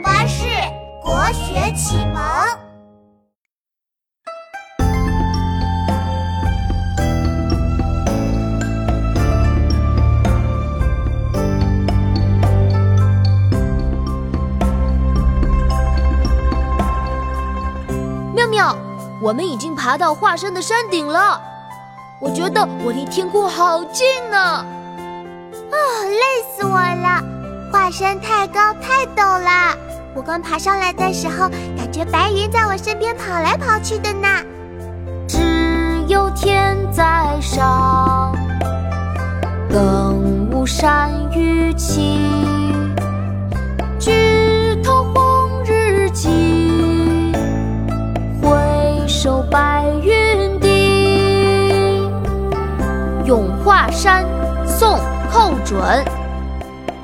巴士国学启蒙。妙妙，我们已经爬到华山的山顶了。我觉得我离天空好近呢。啊，累死我了！华山太高太陡了。我刚爬上来的时候，感觉白云在我身边跑来跑去的呢。只有天在上，更无山与齐。举头红日近，回首白云低。咏华山，宋·寇准。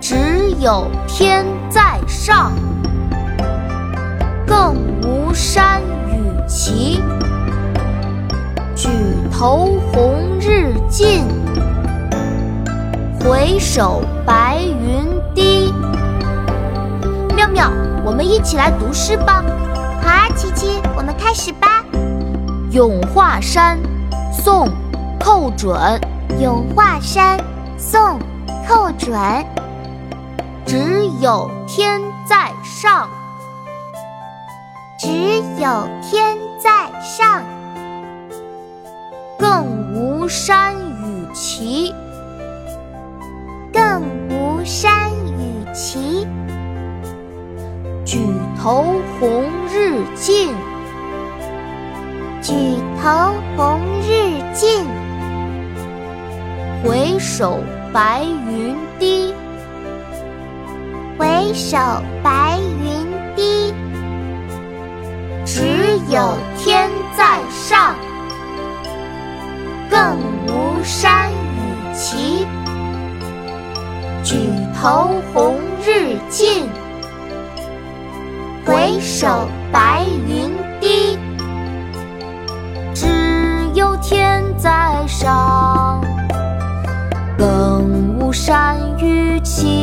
只有天在上，更无山与齐。举头红日近，回首白云低。妙妙，我们一起来读诗吧。好啊，琪琪，我们开始吧。《咏华山》宋·寇准。《咏华山》宋·寇准。有天在上，只有天在上，更无山与齐，更无山与齐。举头红日近，举头红日近，回首白云低。回首白云低。只有天在上更无山与齐举头红日近回首白云低。只有天在上更无山与齐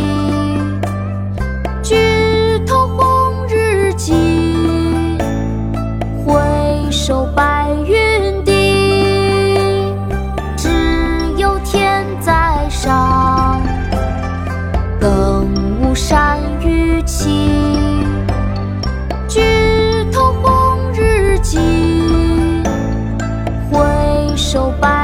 手把